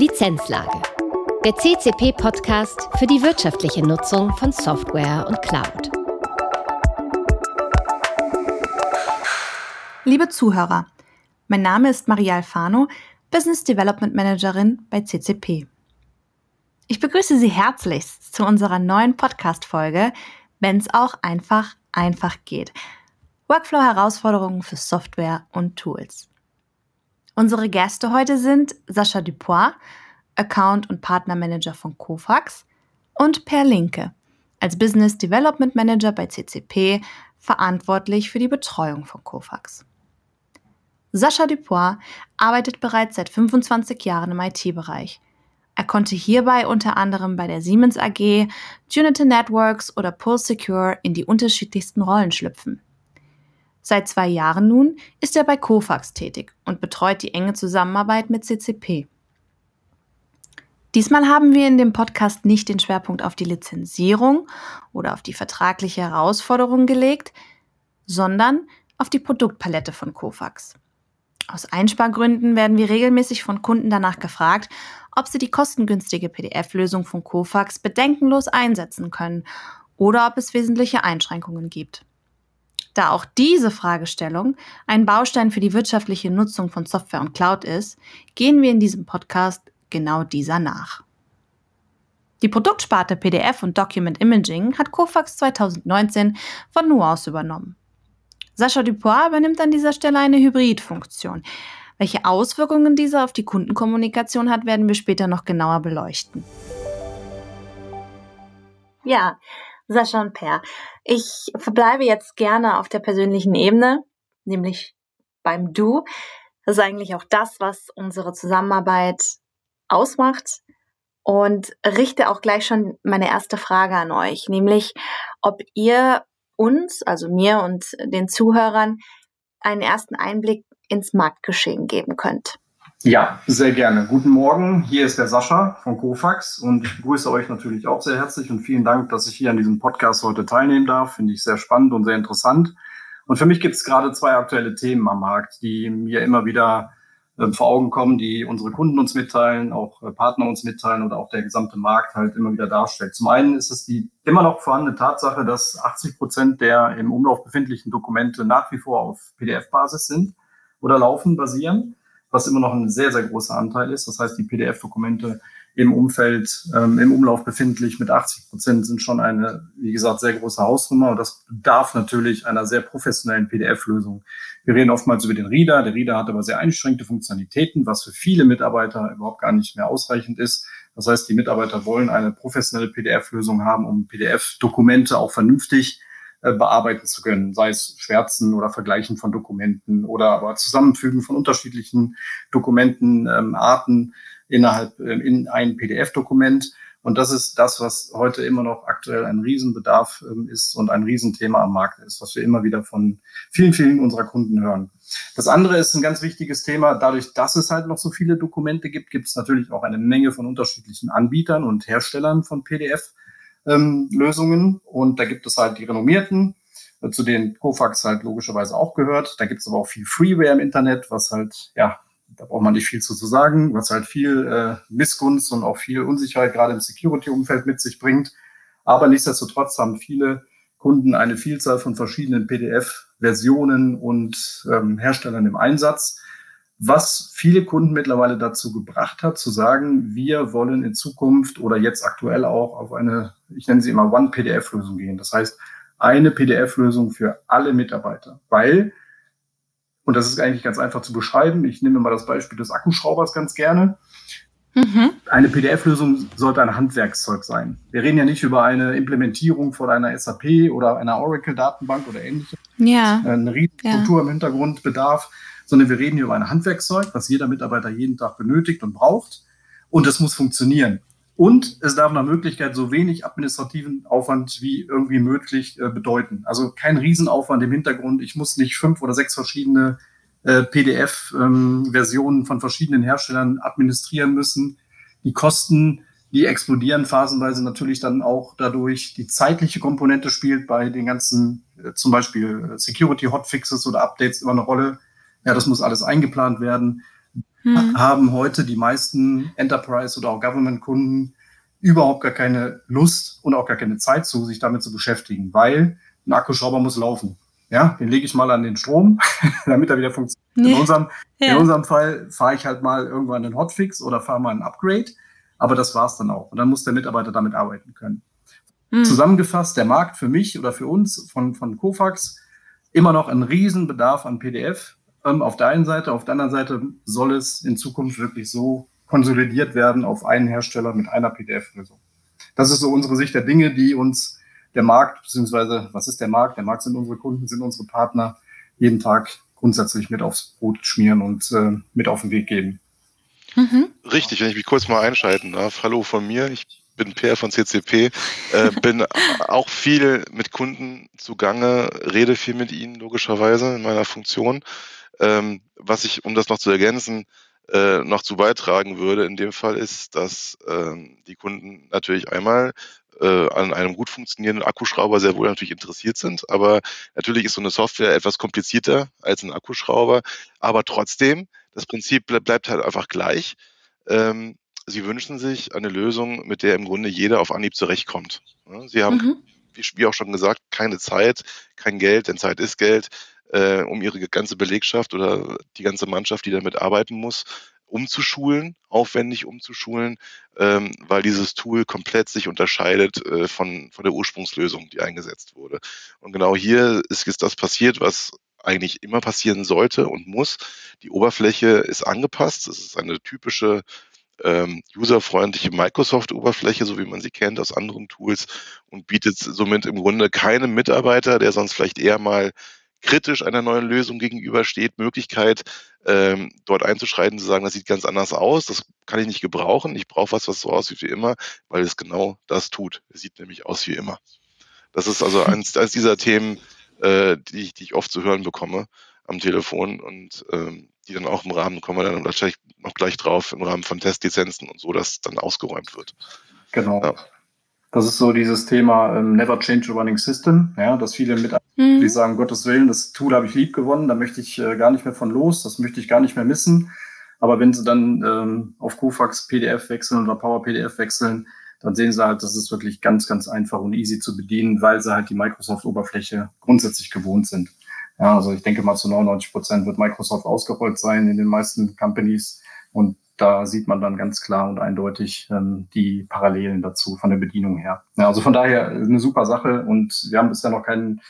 Lizenzlage. Der CCP-Podcast für die wirtschaftliche Nutzung von Software und Cloud. Liebe Zuhörer, mein Name ist Maria Alfano, Business Development Managerin bei CCP. Ich begrüße Sie herzlichst zu unserer neuen Podcast-Folge, wenn es auch einfach einfach geht. Workflow-Herausforderungen für Software und Tools. Unsere Gäste heute sind Sascha Dupois, Account- und Partnermanager von Kofax und Per Linke, als Business Development Manager bei CCP verantwortlich für die Betreuung von Kofax. Sascha Dupois arbeitet bereits seit 25 Jahren im IT-Bereich. Er konnte hierbei unter anderem bei der Siemens AG, Junity Networks oder Pulse Secure in die unterschiedlichsten Rollen schlüpfen. Seit zwei Jahren nun ist er bei Kofax tätig und betreut die enge Zusammenarbeit mit CCP. Diesmal haben wir in dem Podcast nicht den Schwerpunkt auf die Lizenzierung oder auf die vertragliche Herausforderung gelegt, sondern auf die Produktpalette von Kofax. Aus Einspargründen werden wir regelmäßig von Kunden danach gefragt, ob sie die kostengünstige PDF-Lösung von Kofax bedenkenlos einsetzen können oder ob es wesentliche Einschränkungen gibt. Da auch diese Fragestellung ein Baustein für die wirtschaftliche Nutzung von Software und Cloud ist, gehen wir in diesem Podcast genau dieser nach. Die Produktsparte PDF und Document Imaging hat Kofax 2019 von Nuance übernommen. Sascha Dupois übernimmt an dieser Stelle eine Hybridfunktion. Welche Auswirkungen diese auf die Kundenkommunikation hat, werden wir später noch genauer beleuchten. Ja, Sascha und Per, ich verbleibe jetzt gerne auf der persönlichen Ebene, nämlich beim Du. Das ist eigentlich auch das, was unsere Zusammenarbeit ausmacht. Und richte auch gleich schon meine erste Frage an euch, nämlich ob ihr uns, also mir und den Zuhörern, einen ersten Einblick ins Marktgeschehen geben könnt. Ja, sehr gerne. Guten Morgen, hier ist der Sascha von Kofax und ich begrüße euch natürlich auch sehr herzlich und vielen Dank, dass ich hier an diesem Podcast heute teilnehmen darf. Finde ich sehr spannend und sehr interessant. Und für mich gibt es gerade zwei aktuelle Themen am Markt, die mir immer wieder äh, vor Augen kommen, die unsere Kunden uns mitteilen, auch äh, Partner uns mitteilen oder auch der gesamte Markt halt immer wieder darstellt. Zum einen ist es die immer noch vorhandene Tatsache, dass 80 Prozent der im Umlauf befindlichen Dokumente nach wie vor auf PDF-Basis sind oder laufen, basieren was immer noch ein sehr, sehr großer Anteil ist. Das heißt, die PDF-Dokumente im Umfeld, ähm, im Umlauf befindlich mit 80 Prozent sind schon eine, wie gesagt, sehr große Hausnummer. Und das bedarf natürlich einer sehr professionellen PDF-Lösung. Wir reden oftmals über den Reader. Der Reader hat aber sehr eingeschränkte Funktionalitäten, was für viele Mitarbeiter überhaupt gar nicht mehr ausreichend ist. Das heißt, die Mitarbeiter wollen eine professionelle PDF-Lösung haben, um PDF-Dokumente auch vernünftig bearbeiten zu können, sei es Schwärzen oder Vergleichen von Dokumenten oder aber Zusammenfügen von unterschiedlichen Dokumentenarten ähm, innerhalb äh, in ein PDF-Dokument. Und das ist das, was heute immer noch aktuell ein Riesenbedarf ähm, ist und ein Riesenthema am Markt ist, was wir immer wieder von vielen, vielen unserer Kunden hören. Das andere ist ein ganz wichtiges Thema. Dadurch, dass es halt noch so viele Dokumente gibt, gibt es natürlich auch eine Menge von unterschiedlichen Anbietern und Herstellern von PDF ähm, Lösungen. Und da gibt es halt die renommierten, äh, zu denen Kofax halt logischerweise auch gehört. Da gibt es aber auch viel Freeware im Internet, was halt, ja, da braucht man nicht viel zu, sagen, was halt viel äh, Missgunst und auch viel Unsicherheit gerade im Security-Umfeld mit sich bringt. Aber nichtsdestotrotz haben viele Kunden eine Vielzahl von verschiedenen PDF-Versionen und ähm, Herstellern im Einsatz was viele Kunden mittlerweile dazu gebracht hat, zu sagen, wir wollen in Zukunft oder jetzt aktuell auch auf eine, ich nenne sie immer One-PDF-Lösung gehen. Das heißt, eine PDF-Lösung für alle Mitarbeiter, weil, und das ist eigentlich ganz einfach zu beschreiben, ich nehme mal das Beispiel des Akkuschraubers ganz gerne. Mhm. Eine PDF-Lösung sollte ein Handwerkszeug sein. Wir reden ja nicht über eine Implementierung von einer SAP oder einer Oracle-Datenbank oder ähnliches. Ja. Eine Riesenstruktur ja. im Hintergrund bedarf sondern wir reden hier über ein Handwerkszeug, was jeder Mitarbeiter jeden Tag benötigt und braucht. Und es muss funktionieren. Und es darf nach Möglichkeit so wenig administrativen Aufwand wie irgendwie möglich äh, bedeuten. Also kein Riesenaufwand im Hintergrund. Ich muss nicht fünf oder sechs verschiedene äh, PDF-Versionen ähm, von verschiedenen Herstellern administrieren müssen. Die Kosten, die explodieren phasenweise natürlich dann auch dadurch. Die zeitliche Komponente spielt bei den ganzen, äh, zum Beispiel Security Hotfixes oder Updates immer eine Rolle. Ja, das muss alles eingeplant werden. hm. haben heute die meisten Enterprise- oder auch Government-Kunden überhaupt gar keine Lust und auch gar keine Zeit zu, sich damit zu beschäftigen, weil ein Akkuschrauber muss laufen. Ja, den lege ich mal an den Strom, damit er wieder funktioniert. Nee. In, unserem, ja. in unserem Fall fahre ich halt mal irgendwann einen Hotfix oder fahre mal ein Upgrade, aber das war's dann auch. Und dann muss der Mitarbeiter damit arbeiten können. Mhm. Zusammengefasst, der Markt für mich oder für uns von, von Kofax immer noch ein Riesenbedarf an PDF. Ähm, auf der einen Seite, auf der anderen Seite soll es in Zukunft wirklich so konsolidiert werden auf einen Hersteller mit einer PDF-Lösung. Das ist so unsere Sicht der Dinge, die uns der Markt, beziehungsweise was ist der Markt? Der Markt sind unsere Kunden, sind unsere Partner, jeden Tag grundsätzlich mit aufs Brot schmieren und äh, mit auf den Weg geben. Mhm. Richtig, wenn ich mich kurz mal einschalten darf. Hallo von mir, ich bin Per von CCP, äh, bin auch viel mit Kunden zugange, rede viel mit ihnen logischerweise in meiner Funktion. Ähm, was ich, um das noch zu ergänzen, äh, noch zu beitragen würde in dem Fall ist, dass ähm, die Kunden natürlich einmal äh, an einem gut funktionierenden Akkuschrauber sehr wohl natürlich interessiert sind. Aber natürlich ist so eine Software etwas komplizierter als ein Akkuschrauber. Aber trotzdem, das Prinzip bleibt halt einfach gleich. Ähm, Sie wünschen sich eine Lösung, mit der im Grunde jeder auf Anhieb zurechtkommt. Sie haben, mhm. Wie auch schon gesagt, keine Zeit, kein Geld, denn Zeit ist Geld, äh, um ihre ganze Belegschaft oder die ganze Mannschaft, die damit arbeiten muss, umzuschulen, aufwendig umzuschulen, ähm, weil dieses Tool komplett sich unterscheidet äh, von, von der Ursprungslösung, die eingesetzt wurde. Und genau hier ist jetzt das passiert, was eigentlich immer passieren sollte und muss. Die Oberfläche ist angepasst. Es ist eine typische ähm, userfreundliche Microsoft-Oberfläche, so wie man sie kennt aus anderen Tools und bietet somit im Grunde keinem Mitarbeiter, der sonst vielleicht eher mal kritisch einer neuen Lösung gegenübersteht, Möglichkeit, ähm, dort einzuschreiten, zu sagen, das sieht ganz anders aus, das kann ich nicht gebrauchen, ich brauche was, was so aussieht wie immer, weil es genau das tut. Es sieht nämlich aus wie immer. Das ist also eines, eines dieser Themen, äh, die, ich, die ich oft zu hören bekomme am Telefon und ähm, die dann auch im Rahmen, kommen wir dann wahrscheinlich noch gleich drauf, im Rahmen von Testlizenzen und so, dass dann ausgeräumt wird. Genau. Ja. Das ist so dieses Thema ähm, Never Change a Running System, ja, dass viele mit mhm. die sagen, Gottes Willen, das Tool habe ich lieb gewonnen, da möchte ich äh, gar nicht mehr von los, das möchte ich gar nicht mehr missen. Aber wenn sie dann ähm, auf Kofax PDF wechseln oder Power PDF wechseln, dann sehen sie halt, das ist wirklich ganz, ganz einfach und easy zu bedienen, weil sie halt die Microsoft-Oberfläche grundsätzlich gewohnt sind. Ja, also ich denke mal zu 99 Prozent wird Microsoft ausgerollt sein in den meisten Companies und da sieht man dann ganz klar und eindeutig ähm, die Parallelen dazu von der Bedienung her. Ja, also von daher eine super Sache und wir haben bisher noch keinen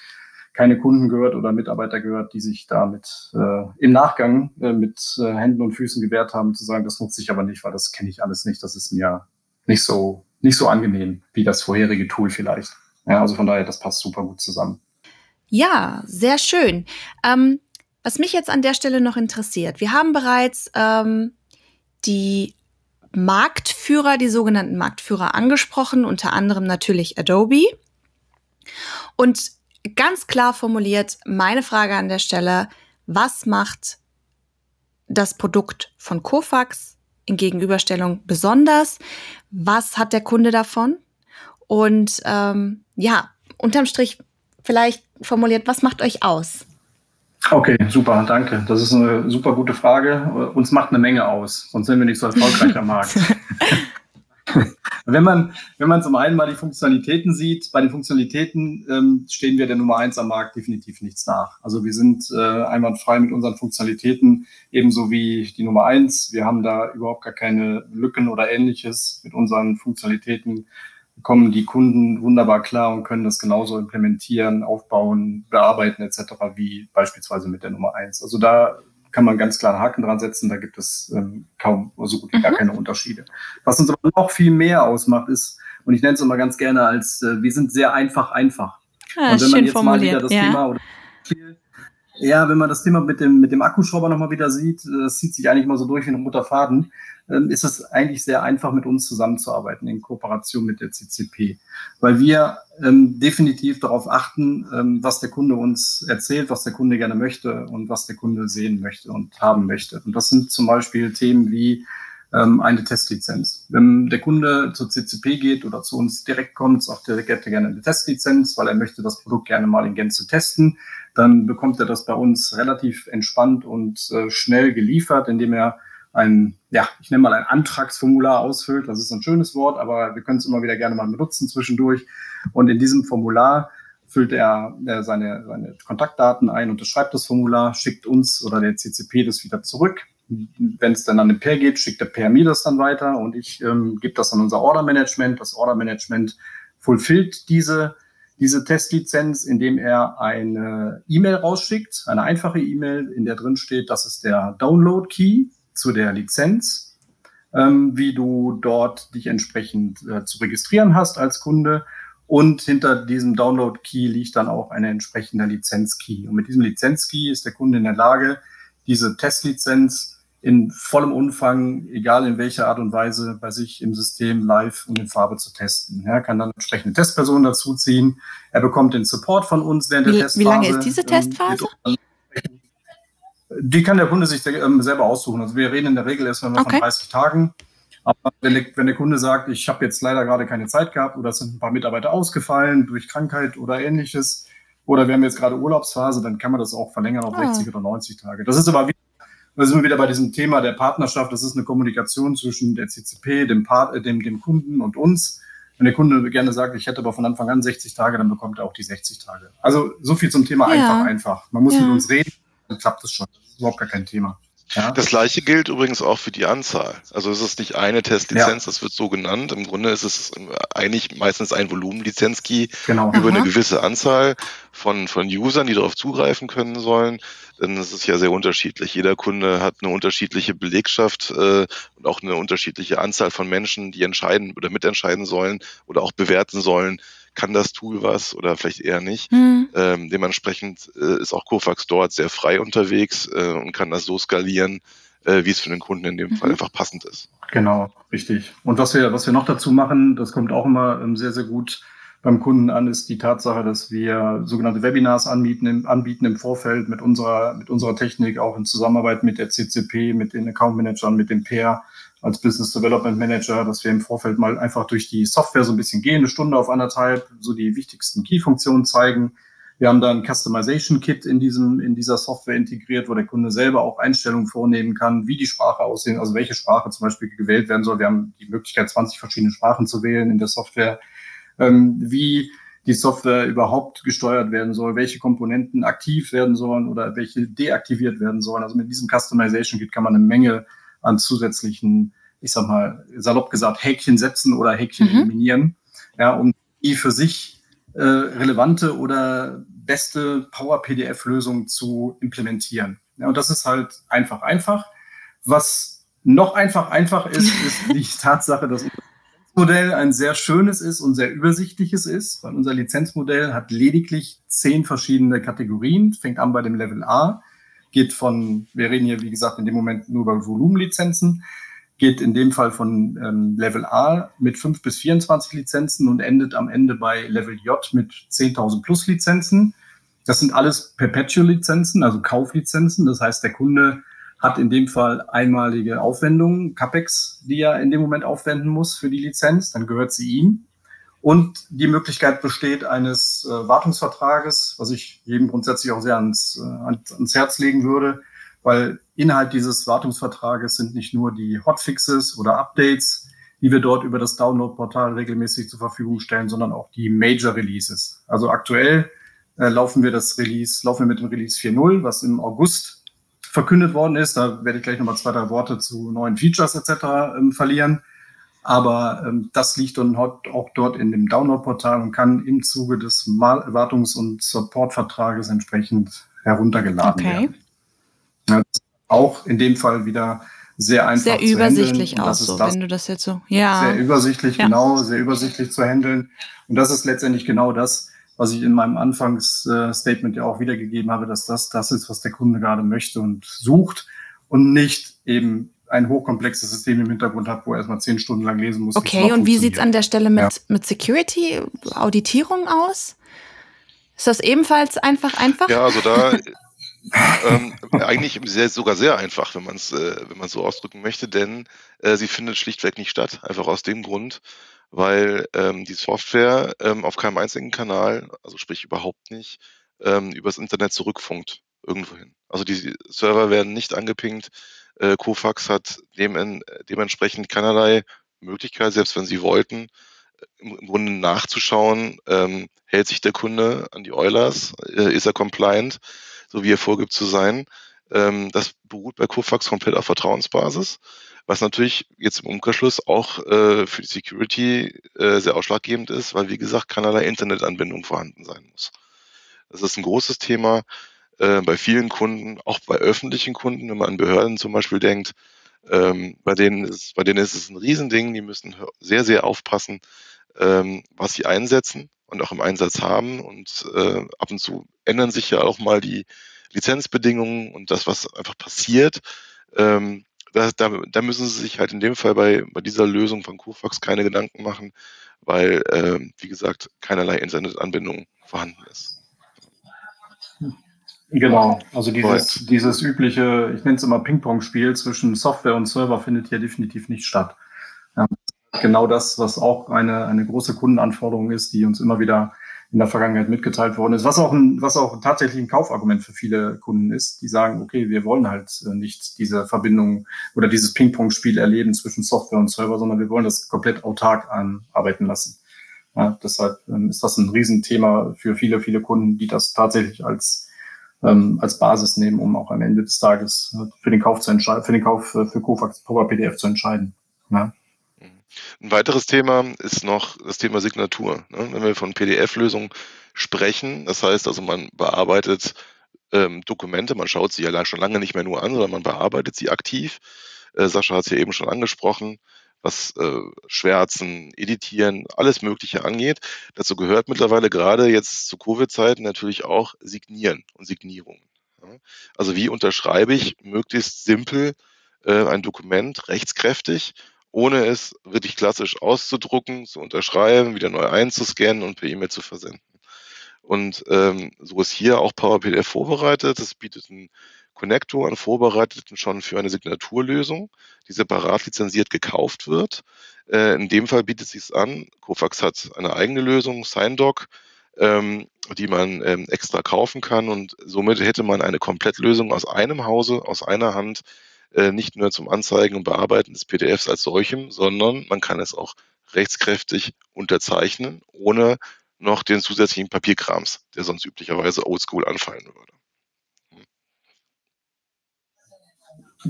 keine Kunden gehört oder Mitarbeiter gehört, die sich damit äh, im Nachgang äh, mit äh, Händen und Füßen gewehrt haben, zu sagen, das nutze ich aber nicht, weil das kenne ich alles nicht, das ist mir nicht so, nicht so angenehm wie das vorherige Tool vielleicht. Ja, also von daher, das passt super gut zusammen. Ja, sehr schön. Ähm, was mich jetzt an der Stelle noch interessiert, wir haben bereits ähm, die Marktführer, die sogenannten Marktführer angesprochen, unter anderem natürlich Adobe. Und ganz klar formuliert, meine Frage an der Stelle, was macht das Produkt von Kofax in Gegenüberstellung besonders? Was hat der Kunde davon? Und ähm, ja, unterm Strich vielleicht formuliert, was macht euch aus? Okay, super, danke. Das ist eine super gute Frage. Uns macht eine Menge aus, sonst sind wir nicht so erfolgreich am Markt. wenn man, wenn man zum einen mal die Funktionalitäten sieht, bei den Funktionalitäten ähm, stehen wir der Nummer eins am Markt definitiv nichts nach. Also wir sind äh, einwandfrei mit unseren Funktionalitäten, ebenso wie die Nummer eins. Wir haben da überhaupt gar keine Lücken oder ähnliches mit unseren Funktionalitäten kommen die Kunden wunderbar klar und können das genauso implementieren, aufbauen, bearbeiten etc. wie beispielsweise mit der Nummer eins. Also da kann man ganz klar einen Haken dran setzen, da gibt es ähm, kaum so gut wie gar mhm. keine Unterschiede. Was uns aber noch viel mehr ausmacht, ist, und ich nenne es immer ganz gerne als, äh, wir sind sehr einfach einfach. Ah, und wenn man jetzt mal wieder das ja. Thema oder ja, wenn man das Thema mit dem, mit dem Akkuschrauber nochmal wieder sieht, äh, das zieht sich eigentlich mal so durch wie ein roter Faden, ähm, ist es eigentlich sehr einfach, mit uns zusammenzuarbeiten in Kooperation mit der CCP, weil wir ähm, definitiv darauf achten, ähm, was der Kunde uns erzählt, was der Kunde gerne möchte und was der Kunde sehen möchte und haben möchte. Und das sind zum Beispiel Themen wie ähm, eine Testlizenz. Wenn der Kunde zur CCP geht oder zu uns direkt kommt, sagt er, hätte gerne eine Testlizenz, weil er möchte das Produkt gerne mal in Gänze testen dann bekommt er das bei uns relativ entspannt und äh, schnell geliefert, indem er ein, ja, ich nenne mal ein Antragsformular ausfüllt. Das ist ein schönes Wort, aber wir können es immer wieder gerne mal benutzen zwischendurch. Und in diesem Formular füllt er, er seine, seine Kontaktdaten ein, unterschreibt das Formular, schickt uns oder der CCP das wieder zurück. Wenn es dann an den Pair geht, schickt der Pair mir das dann weiter und ich ähm, gebe das an unser Order Management. Das Order Management fulfillt diese, diese Testlizenz, indem er eine E-Mail rausschickt, eine einfache E-Mail, in der drin steht, das ist der Download Key zu der Lizenz, ähm, wie du dort dich entsprechend äh, zu registrieren hast als Kunde. Und hinter diesem Download-Key liegt dann auch eine entsprechende Lizenz-Key. Und mit diesem Lizenz-Key ist der Kunde in der Lage, diese Testlizenz in vollem Umfang, egal in welcher Art und Weise, bei sich im System live und in Farbe zu testen. Er kann dann entsprechende Testpersonen dazuziehen. Er bekommt den Support von uns während wie, der Testphase. Wie lange ist diese ähm, Testphase? Die kann der Kunde sich ähm, selber aussuchen. Also wir reden in der Regel erstmal okay. von 30 Tagen. Aber wenn der, wenn der Kunde sagt, ich habe jetzt leider gerade keine Zeit gehabt oder es sind ein paar Mitarbeiter ausgefallen durch Krankheit oder ähnliches, oder wir haben jetzt gerade Urlaubsphase, dann kann man das auch verlängern auf. Ah. 60 oder 90 Tage. Das ist aber wieder, da sind wir wieder bei diesem Thema der Partnerschaft. Das ist eine Kommunikation zwischen der CCP, dem, Part, äh, dem, dem Kunden und uns. Wenn der Kunde gerne sagt, ich hätte aber von Anfang an 60 Tage, dann bekommt er auch die 60 Tage. Also so viel zum Thema ja. einfach, einfach. Man muss ja. mit uns reden, dann klappt es schon. Das ist überhaupt gar kein Thema. Ja. Das gleiche gilt übrigens auch für die Anzahl. Also es ist nicht eine Testlizenz, ja. das wird so genannt. Im Grunde ist es eigentlich meistens ein Volumenlizenz-Key genau. über Aha. eine gewisse Anzahl von, von Usern, die darauf zugreifen können sollen. Denn es ist ja sehr unterschiedlich. Jeder Kunde hat eine unterschiedliche Belegschaft äh, und auch eine unterschiedliche Anzahl von Menschen, die entscheiden oder mitentscheiden sollen oder auch bewerten sollen, kann das Tool was oder vielleicht eher nicht. Mhm. Ähm, dementsprechend äh, ist auch Kofax dort sehr frei unterwegs äh, und kann das so skalieren, äh, wie es für den Kunden in dem mhm. Fall einfach passend ist. Genau, richtig. Und was wir, was wir noch dazu machen, das kommt auch immer ähm, sehr, sehr gut beim Kunden an, ist die Tatsache, dass wir sogenannte Webinars anbieten im, anbieten im Vorfeld mit unserer, mit unserer Technik, auch in Zusammenarbeit mit der CCP, mit den Account Managern, mit dem Pair als Business Development Manager, dass wir im Vorfeld mal einfach durch die Software so ein bisschen gehen, eine Stunde auf anderthalb, so die wichtigsten Key-Funktionen zeigen. Wir haben da ein Customization Kit in diesem, in dieser Software integriert, wo der Kunde selber auch Einstellungen vornehmen kann, wie die Sprache aussehen, also welche Sprache zum Beispiel gewählt werden soll. Wir haben die Möglichkeit, 20 verschiedene Sprachen zu wählen in der Software, ähm, wie die Software überhaupt gesteuert werden soll, welche Komponenten aktiv werden sollen oder welche deaktiviert werden sollen. Also mit diesem Customization Kit kann man eine Menge an zusätzlichen, ich sag mal, salopp gesagt, Häkchen setzen oder Häkchen mhm. eliminieren, ja, um die für sich äh, relevante oder beste Power-PDF-Lösung zu implementieren. Ja, und das ist halt einfach, einfach. Was noch einfach, einfach ist, ist die Tatsache, dass unser Lizenzmodell ein sehr schönes ist und sehr übersichtliches ist, weil unser Lizenzmodell hat lediglich zehn verschiedene Kategorien, fängt an bei dem Level A, geht von, wir reden hier wie gesagt in dem Moment nur über Volumenlizenzen, geht in dem Fall von ähm, Level A mit 5 bis 24 Lizenzen und endet am Ende bei Level J mit 10.000 plus Lizenzen. Das sind alles Perpetual-Lizenzen, also Kauflizenzen. Das heißt, der Kunde hat in dem Fall einmalige Aufwendungen, CAPEX, die er in dem Moment aufwenden muss für die Lizenz. Dann gehört sie ihm. Und die Möglichkeit besteht eines äh, Wartungsvertrages, was ich jedem grundsätzlich auch sehr ans, äh, ans Herz legen würde, weil innerhalb dieses Wartungsvertrages sind nicht nur die Hotfixes oder Updates, die wir dort über das Download-Portal regelmäßig zur Verfügung stellen, sondern auch die Major Releases. Also aktuell äh, laufen wir das Release, laufen wir mit dem Release 4.0, was im August verkündet worden ist. Da werde ich gleich nochmal zwei, drei Worte zu neuen Features etc. Ähm, verlieren. Aber ähm, das liegt dann auch dort in dem Download-Portal und kann im Zuge des Wartungs- und Support-Vertrages entsprechend heruntergeladen okay. werden. Ja, auch in dem Fall wieder sehr einfach sehr zu übersichtlich auch so, wenn du das jetzt so ja sehr übersichtlich ja. genau sehr übersichtlich zu handeln und das ist letztendlich genau das was ich in meinem Anfangsstatement ja auch wiedergegeben habe dass das das ist was der Kunde gerade möchte und sucht und nicht eben ein hochkomplexes System im Hintergrund hat, wo er erstmal zehn Stunden lang lesen muss. Okay, und wie sieht es an der Stelle mit, ja. mit Security, Auditierung aus? Ist das ebenfalls einfach einfach? Ja, also da ähm, eigentlich sehr, sogar sehr einfach, wenn man es äh, wenn man so ausdrücken möchte, denn äh, sie findet schlichtweg nicht statt. Einfach aus dem Grund, weil ähm, die Software ähm, auf keinem einzigen Kanal, also sprich überhaupt nicht, ähm, übers Internet zurückfunkt irgendwohin. Also die Server werden nicht angepinkt, Äh, Kofax hat dem, dementsprechend keinerlei Möglichkeit, selbst wenn sie wollten, im, im Grunde nachzuschauen, ähm, hält sich der Kunde an die Eulers, äh, ist er compliant, so wie er vorgibt zu sein. Ähm, das beruht bei Kofax komplett auf Vertrauensbasis, was natürlich jetzt im Umkehrschluss auch äh, für die Security äh, sehr ausschlaggebend ist, weil wie gesagt keinerlei Internetanbindung vorhanden sein muss. Das ist ein großes Thema äh, bei vielen Kunden, auch bei öffentlichen Kunden, wenn man an Behörden zum Beispiel denkt, ähm, bei, denen ist, bei denen ist es ein Riesending, die müssen sehr, sehr aufpassen, ähm, was sie einsetzen und auch im Einsatz haben. Und äh, ab und zu ändern sich ja auch mal die Lizenzbedingungen und das, was einfach passiert. Ähm, da, da, da müssen sie sich halt in dem Fall bei, bei dieser Lösung von Kofax keine Gedanken machen, weil, äh, wie gesagt, keinerlei Internetanbindung vorhanden ist. Genau, also dieses, dieses übliche, ich nenne es immer Ping-Pong-Spiel zwischen Software und Server findet hier definitiv nicht statt. Ja, genau das, was auch eine, eine große Kundenanforderung ist, die uns immer wieder in der Vergangenheit mitgeteilt worden ist, was auch ein, was auch tatsächlich ein Kaufargument für viele Kunden ist, die sagen, okay, wir wollen halt äh, nicht diese Verbindung oder dieses Ping-Pong-Spiel erleben zwischen Software und Server, sondern wir wollen das komplett autark arbeiten lassen. Ja, deshalb ähm, ist das ein Riesenthema für viele, viele Kunden, die das tatsächlich als ähm, als Basis nehmen, um auch am Ende des Tages äh, für den Kauf zu entscheiden, für den Kauf äh, für Kofax Power PDF zu entscheiden. Ja. Ein weiteres Thema ist noch das Thema Signatur. Ne? Wenn wir von PDF-Lösungen sprechen, das heißt also, man bearbeitet ähm, Dokumente, man schaut sie ja schon lange nicht mehr nur an, sondern man bearbeitet sie aktiv. Äh, Sascha hat es ja eben schon angesprochen, was äh, Schwärzen, Editieren, alles Mögliche angeht. Dazu gehört mittlerweile gerade jetzt zu Covid-Zeiten natürlich auch Signieren und Signierungen. Ja? Also wie unterschreibe ich möglichst simpel äh, ein Dokument rechtskräftig ohne es wirklich klassisch auszudrucken, zu unterschreiben, wieder neu einzuscannen und per E-Mail zu versenden. Und ähm, so ist hier auch PowerPDF vorbereitet. Es bietet einen Connector an, vorbereiteten schon für eine Signaturlösung, die separat lizenziert gekauft wird. Äh, in dem Fall bietet es sich an. Kofax hat eine eigene Lösung, SignDoc, ähm, die man ähm, extra kaufen kann und somit hätte man eine Komplettlösung aus einem Hause, aus einer Hand, äh, nicht nur zum Anzeigen und Bearbeiten des PDFs als solchem, sondern man kann es auch rechtskräftig unterzeichnen, ohne noch den zusätzlichen Papierkrams, der sonst üblicherweise oldschool anfallen würde.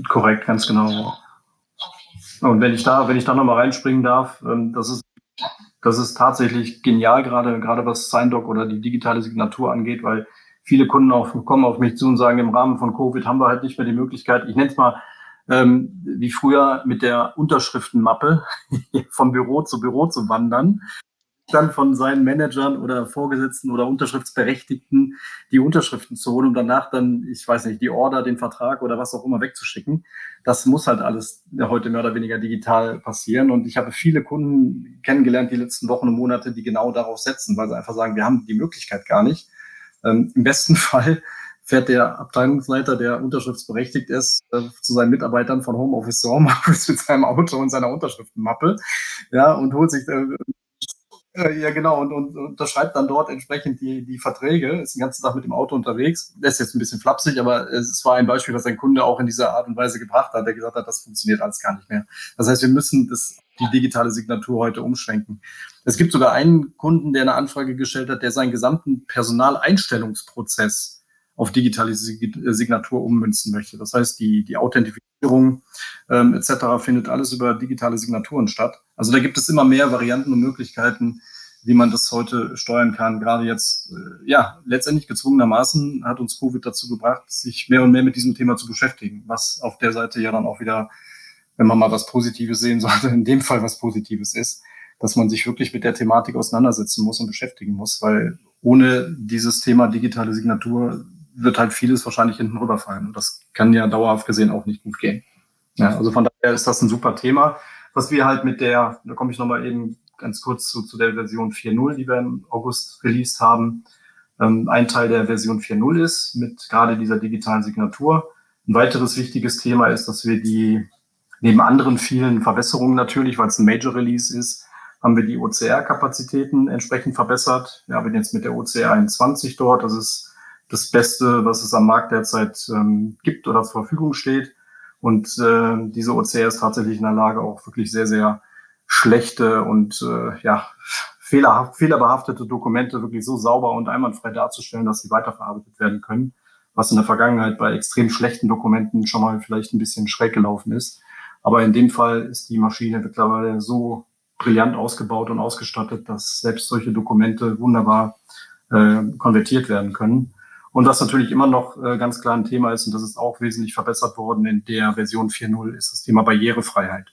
Korrekt, ganz genau. Und wenn ich da, wenn ich da nochmal reinspringen darf, ähm, das ist, das ist tatsächlich genial, gerade, gerade was SignDoc oder die digitale Signatur angeht, weil viele Kunden auch kommen auf mich zu und sagen, im Rahmen von Covid haben wir halt nicht mehr die Möglichkeit, ich nenne es mal ähm, wie früher mit der Unterschriftenmappe vom Büro zu Büro zu wandern, dann von seinen Managern oder Vorgesetzten oder Unterschriftsberechtigten die Unterschriften zu holen, um danach dann, ich weiß nicht, die Order, den Vertrag oder was auch immer wegzuschicken. Das muss halt alles heute mehr oder weniger digital passieren. Und ich habe viele Kunden kennengelernt die letzten Wochen und Monate, die genau darauf setzen, weil sie einfach sagen, wir haben die Möglichkeit gar nicht. Ähm, Im besten Fall fährt der Abteilungsleiter, der unterschriftsberechtigt ist, äh, zu seinen Mitarbeitern von Homeoffice zu Homeoffice mit seinem Auto und seiner Unterschriftenmappe, ja, und holt sich, äh, äh, ja genau, und, und, unterschreibt dann dort entsprechend die, die Verträge, ist den ganzen Tag mit dem Auto unterwegs. Das ist jetzt ein bisschen flapsig, aber es war ein Beispiel, was ein Kunde auch in dieser Art und Weise gebracht hat, der gesagt hat, das funktioniert alles gar nicht mehr. Das heißt, wir müssen das, die digitale Signatur heute umschwenken. Es gibt sogar einen Kunden, der eine Anfrage gestellt hat, der seinen gesamten Personaleinstellungsprozess auf digitale Signatur ummünzen möchte. Das heißt, die, die Authentifizierung ähm, etc. findet alles über digitale Signaturen statt. Also da gibt es immer mehr Varianten und Möglichkeiten, wie man das heute steuern kann. Gerade jetzt, äh, ja, letztendlich gezwungenermaßen hat uns Covid dazu gebracht, sich mehr und mehr mit diesem Thema zu beschäftigen, was auf der Seite ja dann auch wieder, wenn man mal was Positives sehen sollte, in dem Fall was Positives ist, dass man sich wirklich mit der Thematik auseinandersetzen muss und beschäftigen muss, weil ohne dieses Thema digitale Signatur wird halt vieles wahrscheinlich hinten rüberfallen. Und das kann ja dauerhaft gesehen auch nicht gut gehen. Ja, also von daher ist das ein super Thema. Was wir halt mit der, da komme ich nochmal eben ganz kurz zu, zu der Version 4.0, die wir im August released haben. Ähm, ein Teil der Version 4.0 ist mit gerade dieser digitalen Signatur. Ein weiteres wichtiges Thema ist, dass wir die, neben anderen vielen Verbesserungen natürlich, weil es ein Major Release ist, haben wir die OCR-Kapazitäten entsprechend verbessert. Wir haben jetzt mit der OCR 21 dort. Das ist das Beste, was es am Markt derzeit ähm, gibt oder zur Verfügung steht. Und äh, diese OCR ist tatsächlich in der Lage, auch wirklich sehr, sehr schlechte und äh, ja, fehlerhaft, fehlerbehaftete Dokumente wirklich so sauber und einwandfrei darzustellen, dass sie weiterverarbeitet werden können, was in der Vergangenheit bei extrem schlechten Dokumenten schon mal vielleicht ein bisschen schräg gelaufen ist. Aber in dem Fall ist die Maschine mittlerweile so brillant ausgebaut und ausgestattet, dass selbst solche Dokumente wunderbar äh, konvertiert werden können. Und was natürlich immer noch äh, ganz klar ein Thema ist, und das ist auch wesentlich verbessert worden in der Version 4.0, ist das Thema Barrierefreiheit,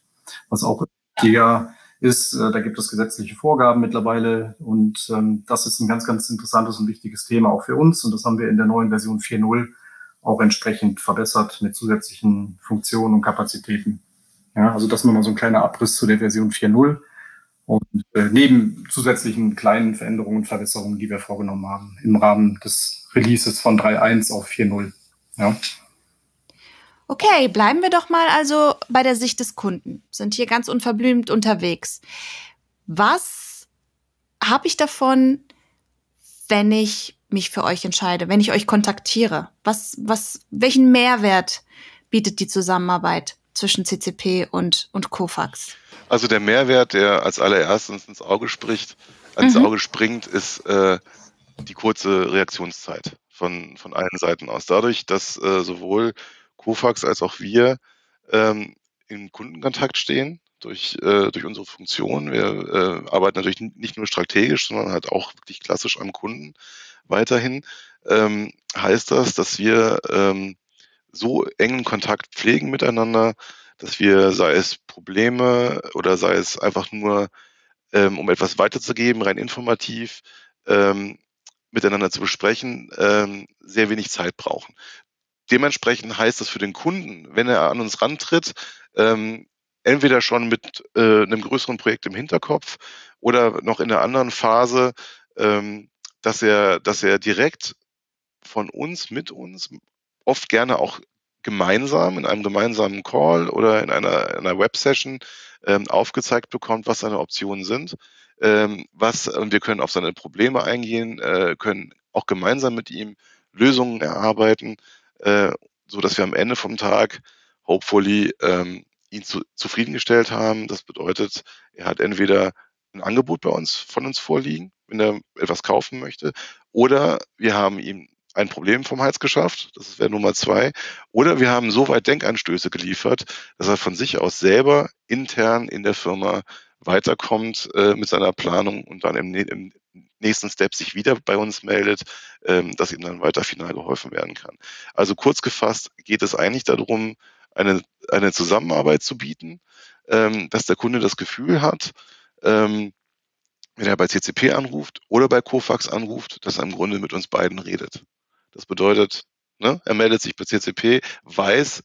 was auch wichtiger ist. Äh, da gibt es gesetzliche Vorgaben mittlerweile und ähm, das ist ein ganz, ganz interessantes und wichtiges Thema auch für uns. Und das haben wir in der neuen Version 4.0 auch entsprechend verbessert mit zusätzlichen Funktionen und Kapazitäten. Ja, also das nochmal so ein kleiner Abriss zu der Version 4.0 und äh, neben zusätzlichen kleinen Veränderungen und Verbesserungen, die wir vorgenommen haben im Rahmen des Releases von 3.1 auf 4.0. Ja. Okay, bleiben wir doch mal also bei der Sicht des Kunden. Sind hier ganz unverblümt unterwegs. Was habe ich davon, wenn ich mich für euch entscheide, wenn ich euch kontaktiere? Was, was, welchen Mehrwert bietet die Zusammenarbeit zwischen CCP und, und Kofax? Also der Mehrwert, der als allererstes ins Auge spricht, ans mhm. Auge springt, ist äh, die kurze Reaktionszeit von, von allen Seiten aus. Dadurch, dass äh, sowohl Kofax als auch wir ähm, in Kundenkontakt stehen durch, äh, durch unsere Funktion. Wir äh, arbeiten natürlich nicht nur strategisch, sondern halt auch wirklich klassisch am Kunden weiterhin. Ähm, heißt das, dass wir ähm, so engen Kontakt pflegen miteinander, dass wir, sei es Probleme oder sei es einfach nur, ähm, um etwas weiterzugeben, rein informativ, ähm, miteinander zu besprechen, ähm, sehr wenig Zeit brauchen. Dementsprechend heißt das für den Kunden, wenn er an uns rantritt, ähm, entweder schon mit äh, einem größeren Projekt im Hinterkopf oder noch in einer anderen Phase, ähm, dass er, dass er direkt von uns, mit uns, oft gerne auch gemeinsam in einem gemeinsamen Call oder in einer, einer Web-Session ähm, aufgezeigt bekommt, was seine Optionen sind. Ähm, was, und wir können auf seine Probleme eingehen, äh, können auch gemeinsam mit ihm Lösungen erarbeiten äh, so wir am Ende vom Tag hopefully ähm, ihn zu, zufriedengestellt haben. Das bedeutet, er hat entweder ein Angebot bei uns von uns vorliegen, wenn er etwas kaufen möchte, oder wir haben ihm ein Problem vom Hals geschafft, das wäre Nummer zwei, oder wir haben so weit Denkanstöße geliefert, dass er von sich aus selber intern in der Firma weiterkommt äh, mit seiner Planung und dann im, im, nächsten Step sich wieder bei uns meldet, ähm, dass ihm dann weiter final geholfen werden kann. Also kurz gefasst geht es eigentlich darum, eine, eine Zusammenarbeit zu bieten, ähm, dass der Kunde das Gefühl hat, ähm, wenn er bei CCP anruft oder bei Kofax anruft, dass er im Grunde mit uns beiden redet. Das bedeutet, ne, er meldet sich bei CCP, weiß,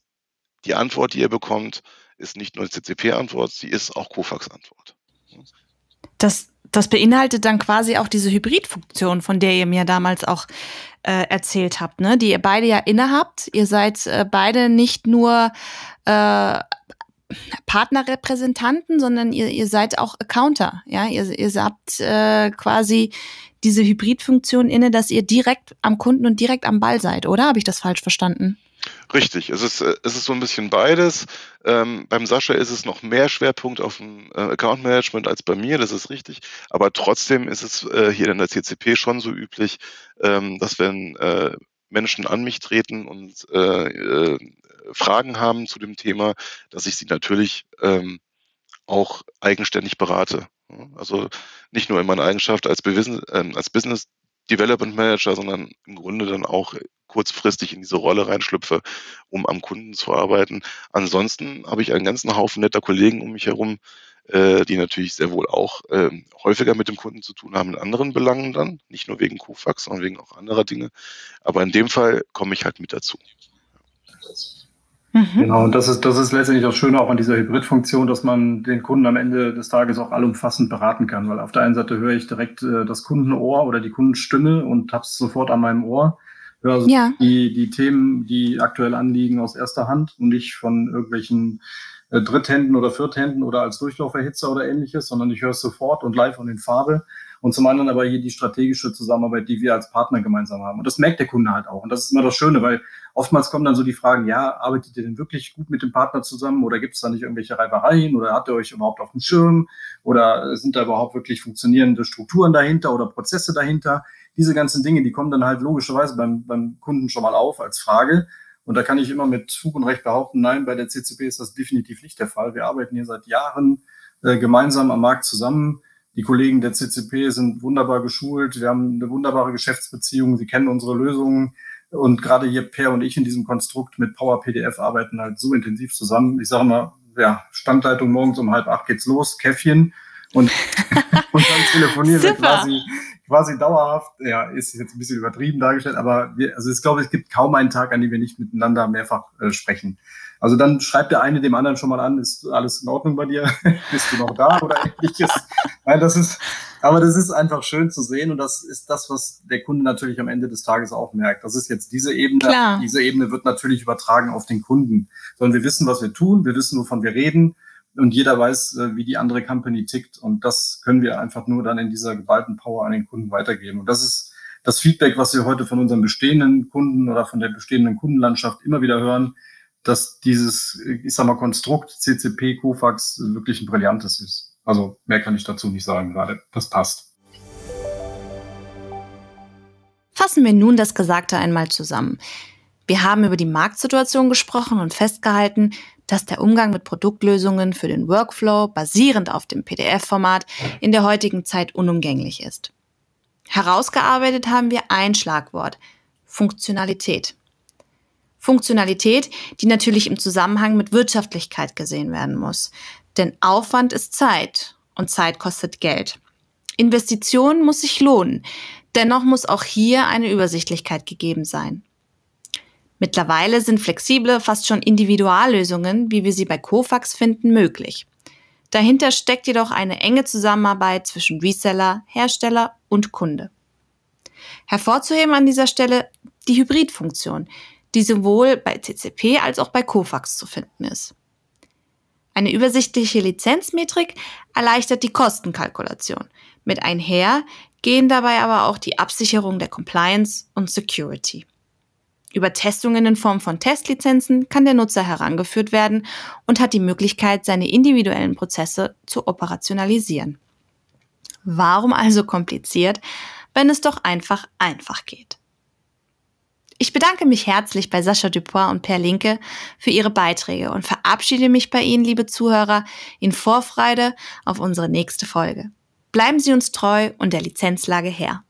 die Antwort, die er bekommt, ist nicht nur CCP-Antwort, sie ist auch Kofax-Antwort. Das das beinhaltet dann quasi auch diese Hybridfunktion, von der ihr mir damals auch äh, erzählt habt, ne? die ihr beide ja innehabt. Ihr seid äh, beide nicht nur äh, Partnerrepräsentanten, sondern ihr, ihr seid auch Accounter. Ja, ihr, ihr habt äh, quasi diese Hybridfunktion inne, dass ihr direkt am Kunden und direkt am Ball seid, oder? Habe ich das falsch verstanden? Richtig, es ist, äh, es ist so ein bisschen beides. Ähm, beim Sascha ist es noch mehr Schwerpunkt auf dem äh, Account Management als bei mir, das ist richtig. Aber trotzdem ist es äh, hier in der CCP schon so üblich, ähm, dass wenn äh, Menschen an mich treten und äh, äh, Fragen haben zu dem Thema, dass ich sie natürlich ähm, auch eigenständig berate. Also nicht nur in meiner Eigenschaft als, ähm, als Business Development Manager, sondern im Grunde dann auch kurzfristig in diese Rolle reinschlüpfe, um am Kunden zu arbeiten. Ansonsten habe ich einen ganzen Haufen netter Kollegen um mich herum, äh, die natürlich sehr wohl auch äh, häufiger mit dem Kunden zu tun haben in anderen Belangen dann, nicht nur wegen Kofax, sondern wegen auch anderer Dinge. Aber in dem Fall komme ich halt mit dazu. Mhm. Genau, und das ist, das ist letztendlich das Schöne auch an dieser Hybridfunktion, dass man den Kunden am Ende des Tages auch allumfassend beraten kann, weil auf der einen Seite höre ich direkt äh, das Kundenohr oder die Kundenstimme und habe es sofort an meinem Ohr, höre also ja. die, die Themen, die aktuell anliegen, aus erster Hand und nicht von irgendwelchen äh, Dritthänden oder Vierthänden oder als Durchlauferhitzer oder ähnliches, sondern ich höre es sofort und live und in Farbe. Und zum anderen aber hier die strategische Zusammenarbeit, die wir als Partner gemeinsam haben. Und das merkt der Kunde halt auch. Und das ist immer das Schöne, weil oftmals kommen dann so die Fragen, ja, arbeitet ihr denn wirklich gut mit dem Partner zusammen oder gibt es da nicht irgendwelche Reibereien oder habt ihr euch überhaupt auf dem Schirm oder sind da überhaupt wirklich funktionierende Strukturen dahinter oder Prozesse dahinter? Diese ganzen Dinge, die kommen dann halt logischerweise beim, beim Kunden schon mal auf als Frage. Und da kann ich immer mit Fug und Recht behaupten, nein, bei der CCP ist das definitiv nicht der Fall. Wir arbeiten hier seit Jahren äh, gemeinsam am Markt zusammen. Die Kollegen der CCP sind wunderbar geschult. Wir haben eine wunderbare Geschäftsbeziehung. Sie kennen unsere Lösungen. Und gerade hier Per und ich in diesem Konstrukt mit Power PDF arbeiten halt so intensiv zusammen. Ich sage mal, ja, Standleitung morgens um halb acht geht's los, Käffchen. Und, und dann telefonieren wir quasi, quasi dauerhaft. Ja, ist jetzt ein bisschen übertrieben dargestellt, aber wir, also ich glaube, es gibt kaum einen Tag, an dem wir nicht miteinander mehrfach äh, sprechen. Also dann schreibt der eine dem anderen schon mal an, ist alles in Ordnung bei dir? Bist du noch da oder ähnliches? Nein, das ist, aber das ist einfach schön zu sehen und das ist das, was der Kunde natürlich am Ende des Tages auch merkt. Das ist jetzt diese Ebene. Klar. Diese Ebene wird natürlich übertragen auf den Kunden, sondern wir wissen, was wir tun, wir wissen, wovon wir reden und jeder weiß, äh, wie die andere Company tickt und das können wir einfach nur dann in dieser geballten Power an den Kunden weitergeben. Und das ist das Feedback, was wir heute von unseren bestehenden Kunden oder von der bestehenden Kundenlandschaft immer wieder hören dass dieses, ich sag mal, Konstrukt CCP Kofax wirklich ein brillantes ist. Also mehr kann ich dazu nicht sagen gerade. Das passt. Fassen wir nun das Gesagte einmal zusammen. Wir haben über die Marktsituation gesprochen und festgehalten, dass der Umgang mit Produktlösungen für den Workflow basierend auf dem PDF-Format in der heutigen Zeit unumgänglich ist. Herausgearbeitet haben wir ein Schlagwort, Funktionalität. Funktionalität, die natürlich im Zusammenhang mit Wirtschaftlichkeit gesehen werden muss. Denn Aufwand ist Zeit und Zeit kostet Geld. Investition muss sich lohnen. Dennoch muss auch hier eine Übersichtlichkeit gegeben sein. Mittlerweile sind flexible, fast schon Individuallösungen, wie wir sie bei Kofax finden, möglich. Dahinter steckt jedoch eine enge Zusammenarbeit zwischen Reseller, Hersteller und Kunde. Hervorzuheben an dieser Stelle die Hybridfunktion, die sowohl bei CCP als auch bei Kofax zu finden ist. Eine übersichtliche Lizenzmetrik erleichtert die Kostenkalkulation. Mit einher gehen dabei aber auch die Absicherung der Compliance und Security. Über Testungen in Form von Testlizenzen kann der Nutzer herangeführt werden und hat die Möglichkeit, seine individuellen Prozesse zu operationalisieren. Warum also kompliziert, wenn es doch einfach einfach geht? Ich bedanke mich herzlich bei Sascha Dupois und Per Linke für ihre Beiträge und verabschiede mich bei Ihnen, liebe Zuhörer, in Vorfreude auf unsere nächste Folge. Bleiben Sie uns treu und der Lizenzlage her.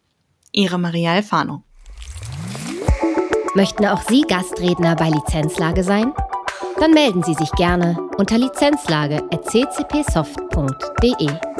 Ihre Maria Alfano. Möchten auch Sie Gastredner bei Lizenzlage sein? Dann melden Sie sich gerne unter lizenzlage.ccpsoft.de.